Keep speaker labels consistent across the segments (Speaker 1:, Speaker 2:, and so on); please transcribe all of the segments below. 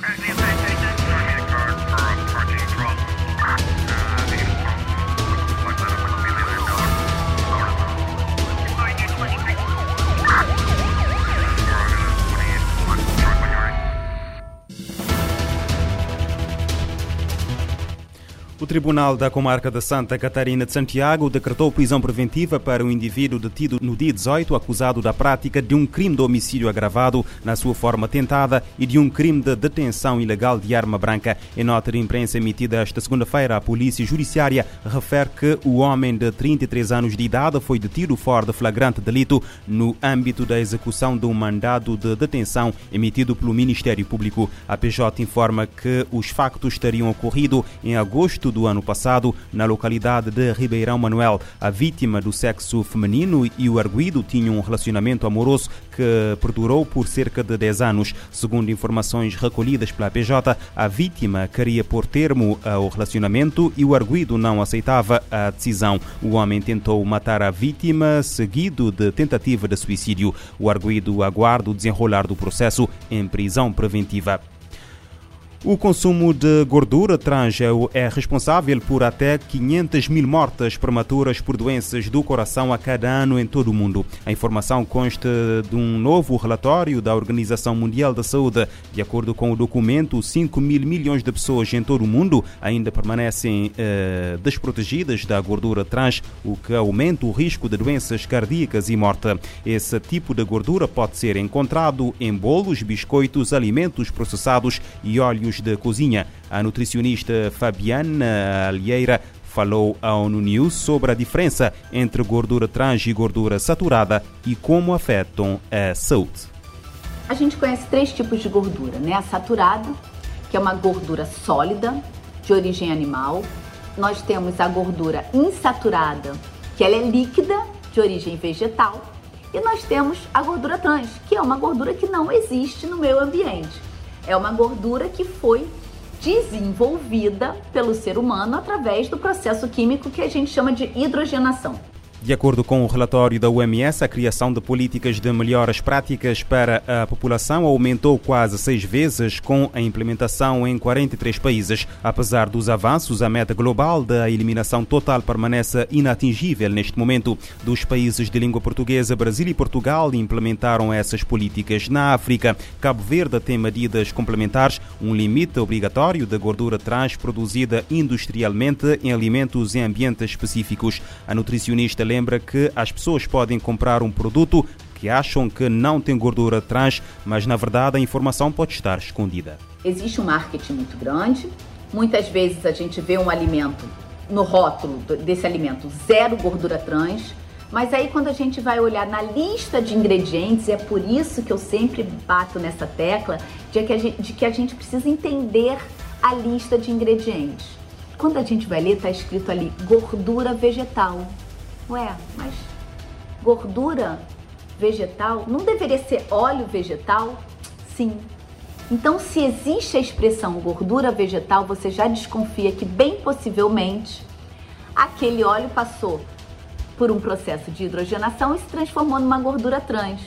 Speaker 1: Right. O Tribunal da Comarca de Santa Catarina de Santiago decretou prisão preventiva para um indivíduo detido no dia 18 acusado da prática de um crime de homicídio agravado na sua forma tentada e de um crime de detenção ilegal de arma branca. Em nota de imprensa emitida esta segunda-feira, a Polícia Judiciária refere que o homem de 33 anos de idade foi detido fora de flagrante delito no âmbito da execução de um mandado de detenção emitido pelo Ministério Público. A PJ informa que os factos teriam ocorrido em agosto do ano passado, na localidade de Ribeirão Manuel. A vítima do sexo feminino e o arguído tinham um relacionamento amoroso que perdurou por cerca de 10 anos. Segundo informações recolhidas pela PJ, a vítima queria pôr termo ao relacionamento e o arguído não aceitava a decisão. O homem tentou matar a vítima, seguido de tentativa de suicídio. O arguído aguarda o desenrolar do processo em prisão preventiva. O consumo de gordura trans é responsável por até 500 mil mortes prematuras por doenças do coração a cada ano em todo o mundo. A informação consta de um novo relatório da Organização Mundial da Saúde. De acordo com o documento, 5 mil milhões de pessoas em todo o mundo ainda permanecem eh, desprotegidas da gordura trans, o que aumenta o risco de doenças cardíacas e morte. Esse tipo de gordura pode ser encontrado em bolos, biscoitos, alimentos processados e óleos de cozinha. A nutricionista Fabiana Alieira falou à ONU News sobre a diferença entre gordura trans e gordura saturada e como afetam a saúde.
Speaker 2: A gente conhece três tipos de gordura, né? A saturada, que é uma gordura sólida, de origem animal. Nós temos a gordura insaturada, que ela é líquida, de origem vegetal. E nós temos a gordura trans, que é uma gordura que não existe no meio ambiente. É uma gordura que foi desenvolvida pelo ser humano através do processo químico que a gente chama de hidrogenação.
Speaker 1: De acordo com o relatório da OMS, a criação de políticas de melhoras práticas para a população aumentou quase seis vezes com a implementação em 43 países. Apesar dos avanços, a meta global da eliminação total permanece inatingível neste momento. Dos países de língua portuguesa, Brasil e Portugal implementaram essas políticas. Na África, Cabo Verde tem medidas complementares, um limite obrigatório de gordura trans produzida industrialmente em alimentos em ambientes específicos. A nutricionista lembra que as pessoas podem comprar um produto que acham que não tem gordura trans, mas na verdade a informação pode estar escondida.
Speaker 2: Existe um marketing muito grande. Muitas vezes a gente vê um alimento no rótulo desse alimento zero gordura trans, mas aí quando a gente vai olhar na lista de ingredientes, é por isso que eu sempre bato nessa tecla de que a gente, de que a gente precisa entender a lista de ingredientes. Quando a gente vai ler, está escrito ali gordura vegetal. Ué, mas gordura vegetal não deveria ser óleo vegetal? Sim. Então, se existe a expressão gordura vegetal, você já desconfia que, bem possivelmente, aquele óleo passou por um processo de hidrogenação e se transformou numa gordura trans.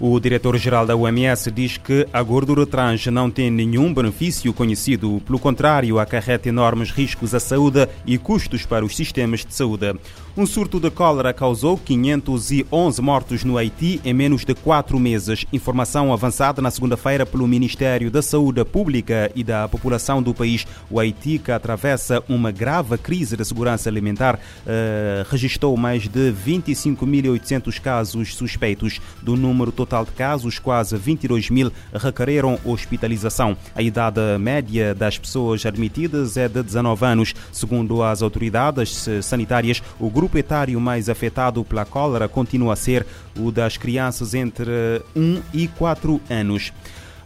Speaker 1: O diretor-geral da OMS diz que a gordura trans não tem nenhum benefício conhecido, pelo contrário, acarreta enormes riscos à saúde e custos para os sistemas de saúde. Um surto de cólera causou 511 mortos no Haiti em menos de quatro meses. Informação avançada na segunda-feira pelo Ministério da Saúde Pública e da População do país. O Haiti, que atravessa uma grave crise de segurança alimentar, uh, registrou mais de 25.800 casos suspeitos. Do número total de casos, quase 22 mil requereram hospitalização. A idade média das pessoas admitidas é de 19 anos. Segundo as autoridades sanitárias, o grupo etário mais afetado pela cólera continua a ser o das crianças entre 1 e 4 anos.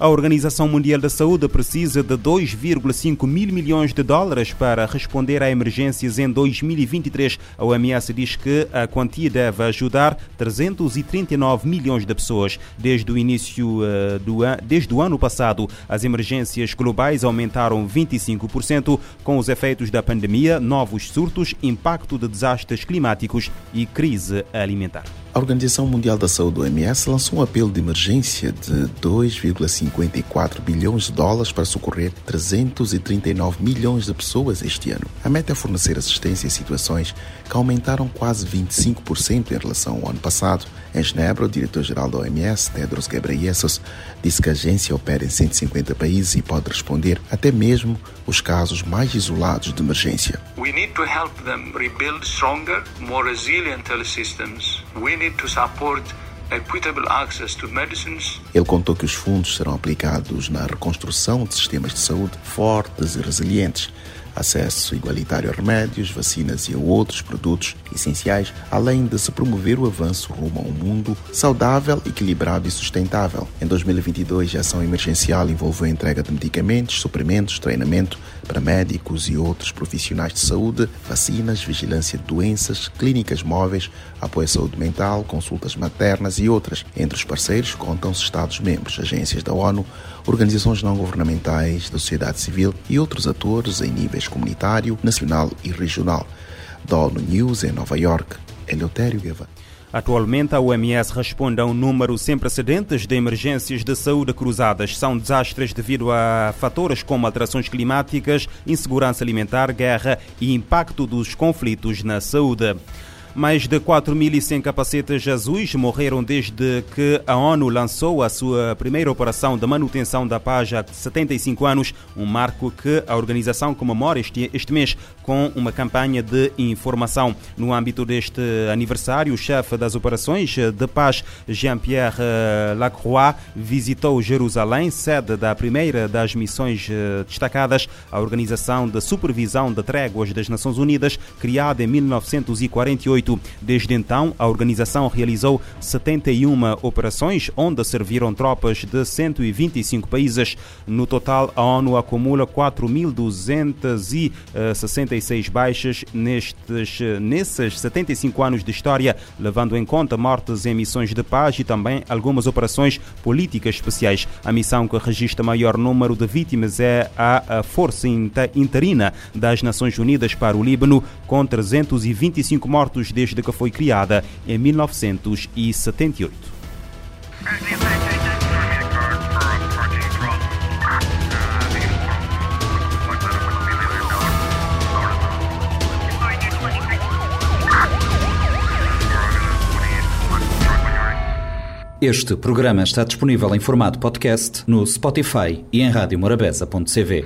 Speaker 1: A Organização Mundial da Saúde precisa de 2,5 mil milhões de dólares para responder a emergências em 2023. A OMS diz que a quantia deve ajudar 339 milhões de pessoas. Desde o início uh, do an desde o ano passado, as emergências globais aumentaram 25% com os efeitos da pandemia, novos surtos, impacto de desastres climáticos e crise alimentar.
Speaker 3: A Organização Mundial da Saúde, OMS, lançou um apelo de emergência de 2,54 bilhões de dólares para socorrer 339 milhões de pessoas este ano. A meta é fornecer assistência em situações que aumentaram quase 25% em relação ao ano passado. Em Genebra, o diretor-geral da OMS, Tedros Ghebreyesus, disse que a agência opera em 150 países e pode responder até mesmo os casos mais isolados de emergência.
Speaker 4: We need to help them rebuild stronger, more resilient health systems. We need to support equitable access to medicines.
Speaker 3: Ele contou que os fundos serão aplicados na reconstrução de sistemas de saúde fortes e resilientes acesso igualitário a remédios, vacinas e a outros produtos essenciais, além de se promover o avanço rumo a um mundo saudável, equilibrado e sustentável. Em 2022, a ação emergencial envolveu a entrega de medicamentos, suprimentos, treinamento para médicos e outros profissionais de saúde, vacinas, vigilância de doenças, clínicas móveis, apoio à saúde mental, consultas maternas e outras. Entre os parceiros contam-se Estados-membros, agências da ONU, organizações não governamentais, da sociedade civil e outros atores em níveis comunitário, nacional e regional. Da ONU News em Nova York, Eleutério Guevara.
Speaker 1: Atualmente, a OMS responde a um número sem precedentes de emergências de saúde cruzadas. São desastres devido a fatores como alterações climáticas, insegurança alimentar, guerra e impacto dos conflitos na saúde. Mais de 4.100 capacetes azuis morreram desde que a ONU lançou a sua primeira operação de manutenção da paz há 75 anos, um marco que a organização comemora este, este mês com uma campanha de informação. No âmbito deste aniversário, o chefe das operações de paz, Jean-Pierre eh, Lacroix, visitou Jerusalém, sede da primeira das missões eh, destacadas, a Organização de Supervisão de Tréguas das Nações Unidas, criada em 1948. Desde então, a organização realizou 71 operações, onde serviram tropas de 125 países. No total, a ONU acumula 4.266 baixas nestes, nesses 75 anos de história, levando em conta mortes em missões de paz e também algumas operações políticas especiais. A missão que registra maior número de vítimas é a Força Interina das Nações Unidas para o Líbano, com 325 mortos desde que foi criada em 1978.
Speaker 5: Este programa está disponível em formato podcast no Spotify e em radiomorabeza.cv.